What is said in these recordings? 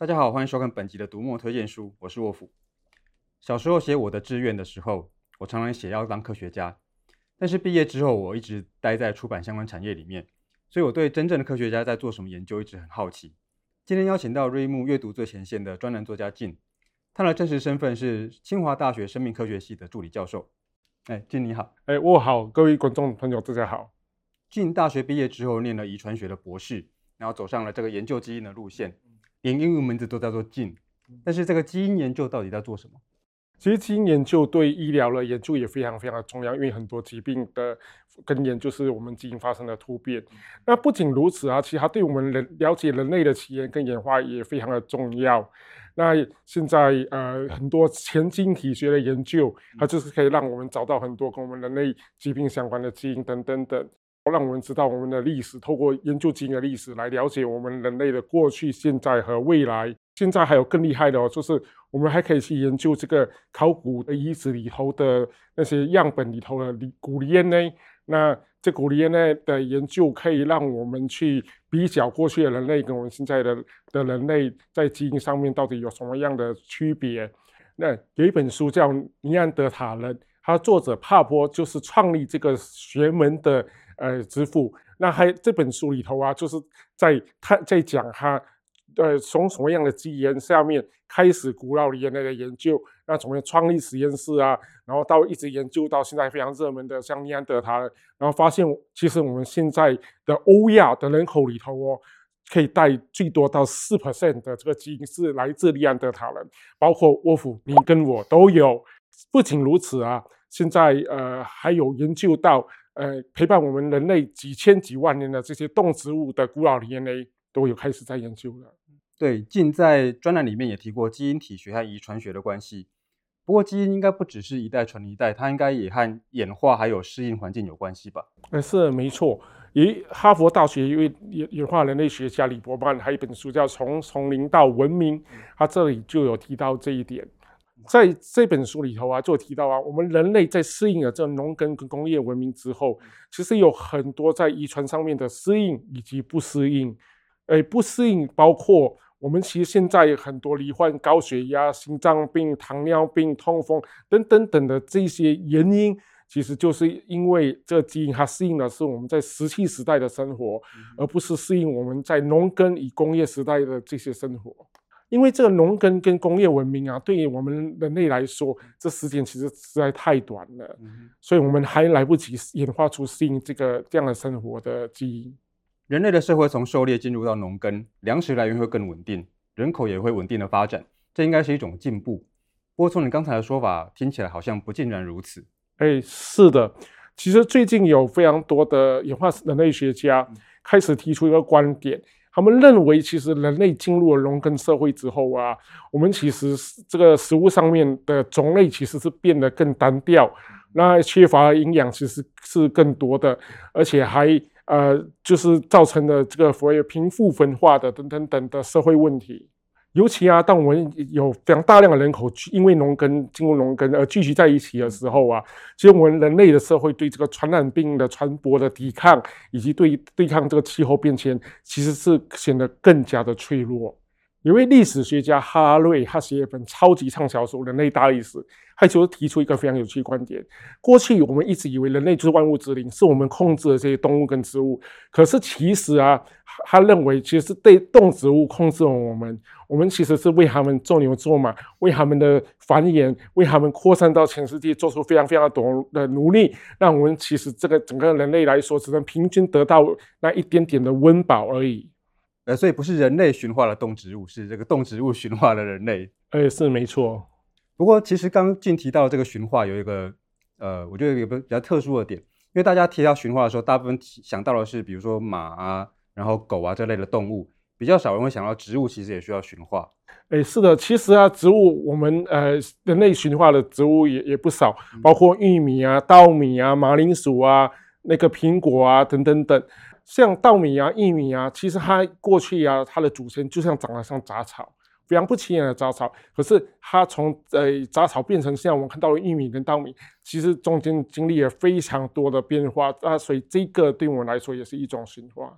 大家好，欢迎收看本集的读墨推荐书，我是沃夫。小时候写我的志愿的时候，我常常写要当科学家，但是毕业之后，我一直待在出版相关产业里面，所以我对真正的科学家在做什么研究一直很好奇。今天邀请到瑞木阅读最前线的专栏作家靳，他的真实身份是清华大学生命科学系的助理教授。哎，靳你好。哎，沃好，各位观众朋友大家好。靳大学毕业之后念了遗传学的博士，然后走上了这个研究基因的路线。连英文名字都叫做 Gene，但是这个基因研究到底在做什么？其实基因研究对医疗的研究也非常非常的重要，因为很多疾病的根源就是我们基因发生的突变。那不仅如此啊，其实它对我们人了解人类的起源跟演化也非常的重要。那现在呃很多前基因体学的研究，它就是可以让我们找到很多跟我们人类疾病相关的基因等等等。让我们知道我们的历史，透过研究基因的历史来了解我们人类的过去、现在和未来。现在还有更厉害的哦，就是我们还可以去研究这个考古的遗址里头的那些样本里头的古 DNA。那这古 DNA 的研究可以让我们去比较过去的人类跟我们现在的的人类在基因上面到底有什么样的区别。那有一本书叫《尼安德塔人》，它作者帕波就是创立这个学门的。呃，之父，那还这本书里头啊，就是在他在讲他，呃，从什么样的基因下面开始古老的 DNA 的研究，那从创立实验室啊，然后到一直研究到现在非常热门的像尼安德塔，然后发现其实我们现在的欧亚的人口里头哦，可以带最多到四 percent 的这个基因是来自尼安德塔人，包括沃夫，你跟我都有。不仅如此啊，现在呃还有研究到。呃，陪伴我们人类几千几万年的这些动植物的古老 DNA 都有开始在研究了。对，近在专栏里面也提过基因体学和遗传学的关系。不过，基因应该不只是一代传一代，它应该也和演化还有适应环境有关系吧？呃，是没错。以哈佛大学一位演演化人类学家李伯曼，还有一本书叫《从丛林到文明》，他这里就有提到这一点。在这本书里头啊，就提到啊，我们人类在适应了这农耕跟工业文明之后，其实有很多在遗传上面的适应以及不适应。诶，不适应包括我们其实现在很多罹患高血压、心脏病、糖尿病、痛风等等等的这些原因，其实就是因为这个基因它适应的是我们在石器时代的生活，而不是适应我们在农耕与工业时代的这些生活。因为这个农耕跟工业文明啊，对于我们人类来说，这时间其实实在太短了，嗯、所以我们还来不及演化出适应这个这样的生活的基因。人类的社会从狩猎进入到农耕，粮食来源会更稳定，人口也会稳定的发展，这应该是一种进步。不过从你刚才的说法听起来，好像不尽然如此。哎，是的，其实最近有非常多的演化人类学家开始提出一个观点。他们认为，其实人类进入了农耕社会之后啊，我们其实这个食物上面的种类其实是变得更单调，那缺乏营养其实是更多的，而且还呃，就是造成了这个所谓贫富分化的等等等的社会问题。尤其啊，当我们有非常大量的人口因为农耕进入农耕而聚集在一起的时候啊，其实我们人类的社会对这个传染病的传播的抵抗，以及对对抗这个气候变迁，其实是显得更加的脆弱。有位历史学家哈瑞，他写一本超级畅销书《人类大历史》，他就提出一个非常有趣的观点：过去我们一直以为人类就是万物之灵，是我们控制了这些动物跟植物。可是其实啊，他认为其实是对动植物控制了我们，我们其实是为他们做牛做马，为他们的繁衍，为他们扩散到全世界做出非常非常多的努力。让我们其实这个整个人类来说，只能平均得到那一点点的温饱而已。呃，所以不是人类驯化了动植物，是这个动植物驯化了人类。哎，是没错。不过，其实刚进提到这个驯化有一个，呃，我觉得有个比较特殊的点，因为大家提到驯化的时候，大部分想到的是比如说马啊，然后狗啊这类的动物，比较少人会想到植物其实也需要驯化。哎，是的，其实啊，植物我们呃人类驯化的植物也也不少，包括玉米啊、稻米啊、马铃薯啊、那个苹果啊等等等。像稻米啊、玉米啊，其实它过去啊，它的祖先就像长得像杂草，非常不起眼的杂草。可是它从呃杂草变成现在我们看到的玉米跟稻米，其实中间经历了非常多的变化啊，所以这个对我们来说也是一种驯化。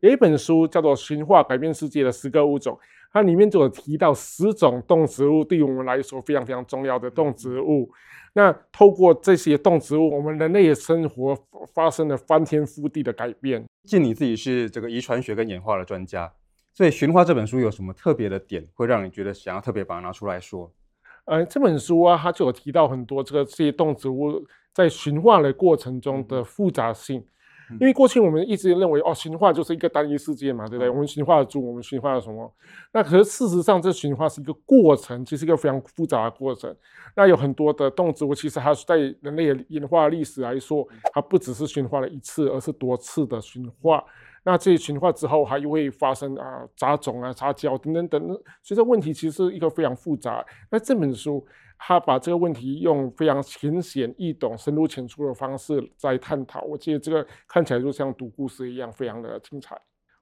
有一本书叫做《驯化改变世界的十个物种》，它里面就有提到十种动植物对于我们来说非常非常重要的动植物。那透过这些动植物，我们人类的生活发生了翻天覆地的改变。既你自己是这个遗传学跟演化的专家，所以《驯化》这本书有什么特别的点，会让你觉得想要特别把它拿出来说？呃，这本书啊，它就有提到很多这个这些动植物在驯化的过程中的复杂性。因为过去我们一直认为，哦，驯化就是一个单一事件嘛，对不对？我们驯化了猪，我们驯化了什么？那可是事实上，这驯化是一个过程，其实一个非常复杂的过程。那有很多的动植物，其实它是在人类演化历史来说，它不只是驯化了一次，而是多次的驯化。那这些驯化之后，还会发生啊杂种啊、杂交等等等等，所以这问题其实是一个非常复杂。那这本书，他把这个问题用非常浅显易懂、深入浅出的方式在探讨，我觉得这个看起来就像读故事一样，非常的精彩。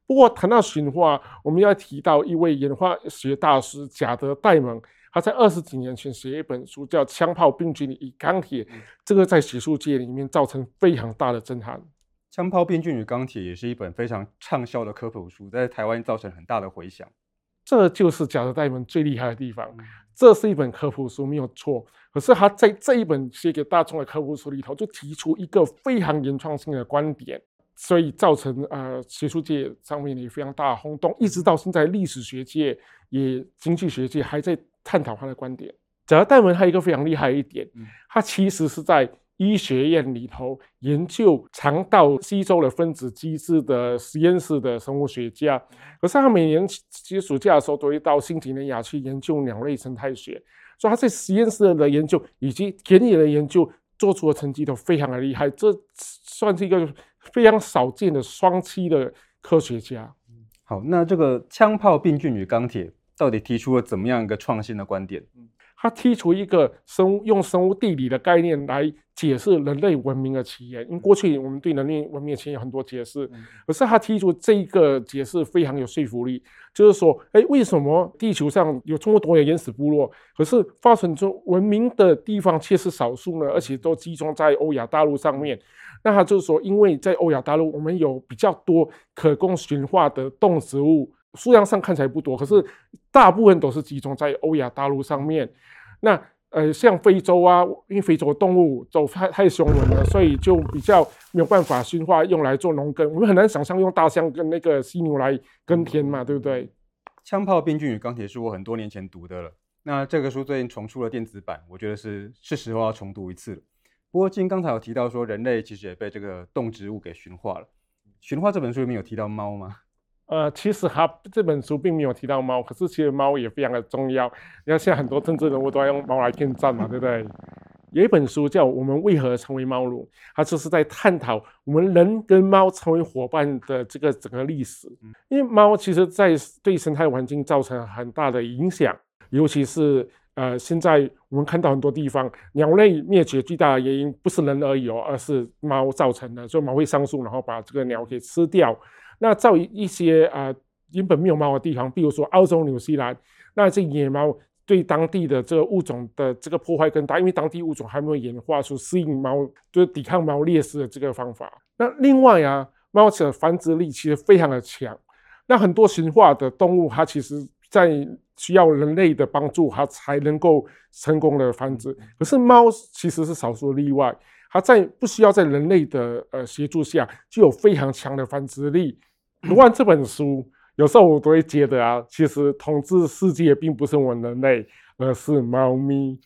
不过谈到驯化，我们要提到一位演化学大师贾德·戴蒙，他在二十几年前写一本书叫《枪炮、病菌与钢铁》，这个在学术界里面造成非常大的震撼。枪炮、病菌与钢铁也是一本非常畅销的科普书，在台湾造成很大的回响。这就是贾德·戴蒙最厉害的地方。这是一本科普书，没有错。可是他在这一本写给大众的科普书里头，就提出一个非常原创性的观点，所以造成呃学术界上面也非常大的轰动，一直到现在历史学界也经济学界还在探讨他的观点。贾德·戴蒙还有一个非常厉害的一点，他其实是在。医学院里头研究肠道吸收的分子机制的实验室的生物学家，可是他每年其实暑假的时候都会到新几内亚去研究鸟类生态学，所以他在实验室的研究以及田野的研究做出的成绩都非常的厉害，这算是一个非常少见的双栖的科学家。好，那这个枪炮、病菌与钢铁到底提出了怎么样一个创新的观点？他提出一个生物用生物地理的概念来解释人类文明的起源，因为过去我们对人类文明的起源有很多解释，可是他提出这一个解释非常有说服力，就是说，哎，为什么地球上有这么多的原始部落，可是发展出文明的地方却是少数呢？而且都集中在欧亚大陆上面。那他就是说，因为在欧亚大陆，我们有比较多可供驯化的动植物。数量上看起来不多，可是大部分都是集中在欧亚大陆上面。那呃，像非洲啊，因为非洲动物走太太凶猛了，所以就比较没有办法驯化用来做农耕。我们很难想象用大象跟那个犀牛来耕田嘛，对不对？枪炮、病菌与钢铁是我很多年前读的了。那这个书最近重出了电子版，我觉得是是时候要重读一次了。不过，今刚才有提到说，人类其实也被这个动植物给驯化了。驯化这本书里面有提到猫吗？呃，其实他这本书并没有提到猫，可是其实猫也非常的重要。你看，现在很多政治人物都要用猫来骗战嘛，对不对？有一本书叫《我们为何成为猫奴》，它就是在探讨我们人跟猫成为伙伴的这个整个历史。因为猫其实在对生态环境造成很大的影响，尤其是呃，现在我们看到很多地方鸟类灭绝最大的原因不是人而已哦，而是猫造成的，所以猫会上树，然后把这个鸟给吃掉。那在一些啊、原本没有猫的地方，比如说澳洲、纽西兰，那这野猫对当地的这个物种的这个破坏更大，因为当地物种还没有演化出适应猫，就是抵抗猫猎食的这个方法。那另外啊，猫的繁殖力其实非常的强，那很多驯化的动物，它其实在需要人类的帮助，它才能够成功的繁殖。可是猫其实是少数例外，它在不需要在人类的呃协助下，就有非常强的繁殖力。读完这本书，有时候我都会觉得啊，其实统治世界并不是我们人类，而是猫咪。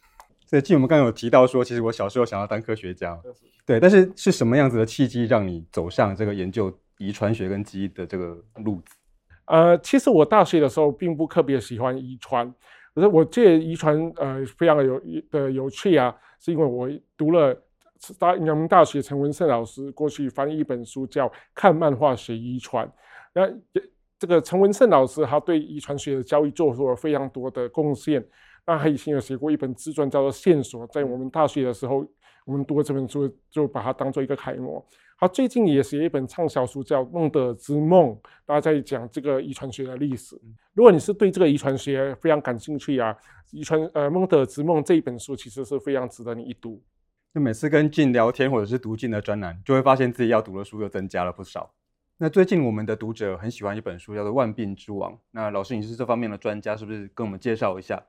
所以，既我们刚刚有提到说，其实我小时候想要当科学家，对，但是是什么样子的契机让你走上这个研究遗传学跟基因的这个路子？呃，其实我大学的时候并不特别喜欢遗传，可是我这遗传呃非常的有的有趣啊，是因为我读了。大阳明大学陈文胜老师过去翻译一本书，叫《看漫画学遗传》。那这个陈文胜老师，他对遗传学的教育做出了非常多的贡献。那他以前有写过一本自传，叫做《线索》。在我们大学的时候，我们读了这本书，就把它当做一个楷模。他最近也写一本畅销书，叫《孟德尔之梦》，大家在讲这个遗传学的历史。如果你是对这个遗传学非常感兴趣啊，遗传呃《孟德尔之梦》这一本书其实是非常值得你一读。就每次跟 Gene 聊天，或者是读 Gene 的专栏，就会发现自己要读的书又增加了不少。那最近我们的读者很喜欢一本书，叫做《万病之王》。那老师，你是这方面的专家，是不是跟我们介绍一下？《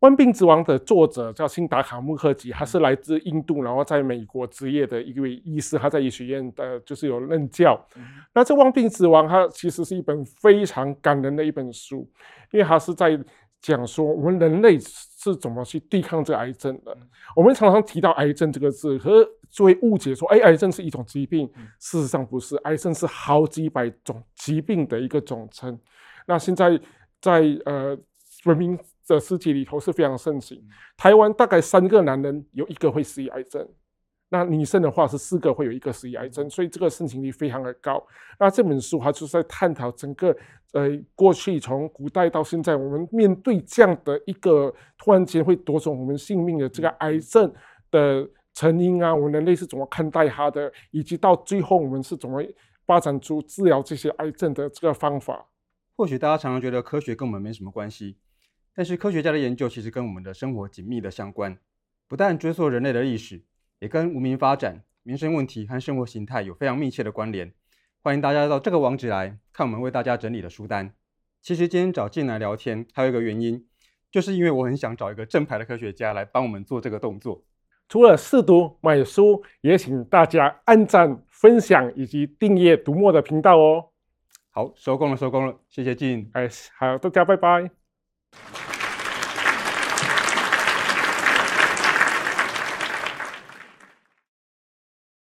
万病之王》的作者叫辛达卡穆赫吉，他是来自印度，然后在美国职业的一位医师，他在医学院的就是有任教。嗯、那这《万病之王》它其实是一本非常感人的一本书，因为它是在讲说我们人类是怎么去对抗这个癌症的。嗯、我们常常提到癌症这个字，可是就会误解说，哎，癌症是一种疾病，嗯、事实上不是，癌症是好几百种疾病的一个总称。那现在在呃文明。的世界里头是非常盛行。台湾大概三个男人有一个会死于癌症，那女生的话是四个会有一个死于癌症，所以这个盛行率非常的高。那这本书它就是在探讨整个呃过去从古代到现在，我们面对这样的一个突然间会夺走我们性命的这个癌症的成因啊，我们人类是怎么看待它的，以及到最后我们是怎么发展出治疗这些癌症的这个方法。或许大家常常觉得科学跟我们没什么关系。但是科学家的研究其实跟我们的生活紧密的相关，不但追溯人类的历史，也跟文明发展、民生问题和生活形态有非常密切的关联。欢迎大家到这个网址来看我们为大家整理的书单。其实今天找进来聊天还有一个原因，就是因为我很想找一个正牌的科学家来帮我们做这个动作。除了试读买书，也请大家按赞、分享以及订阅读墨的频道哦。好，收工了，收工了，谢谢进。哎，好，大家拜拜。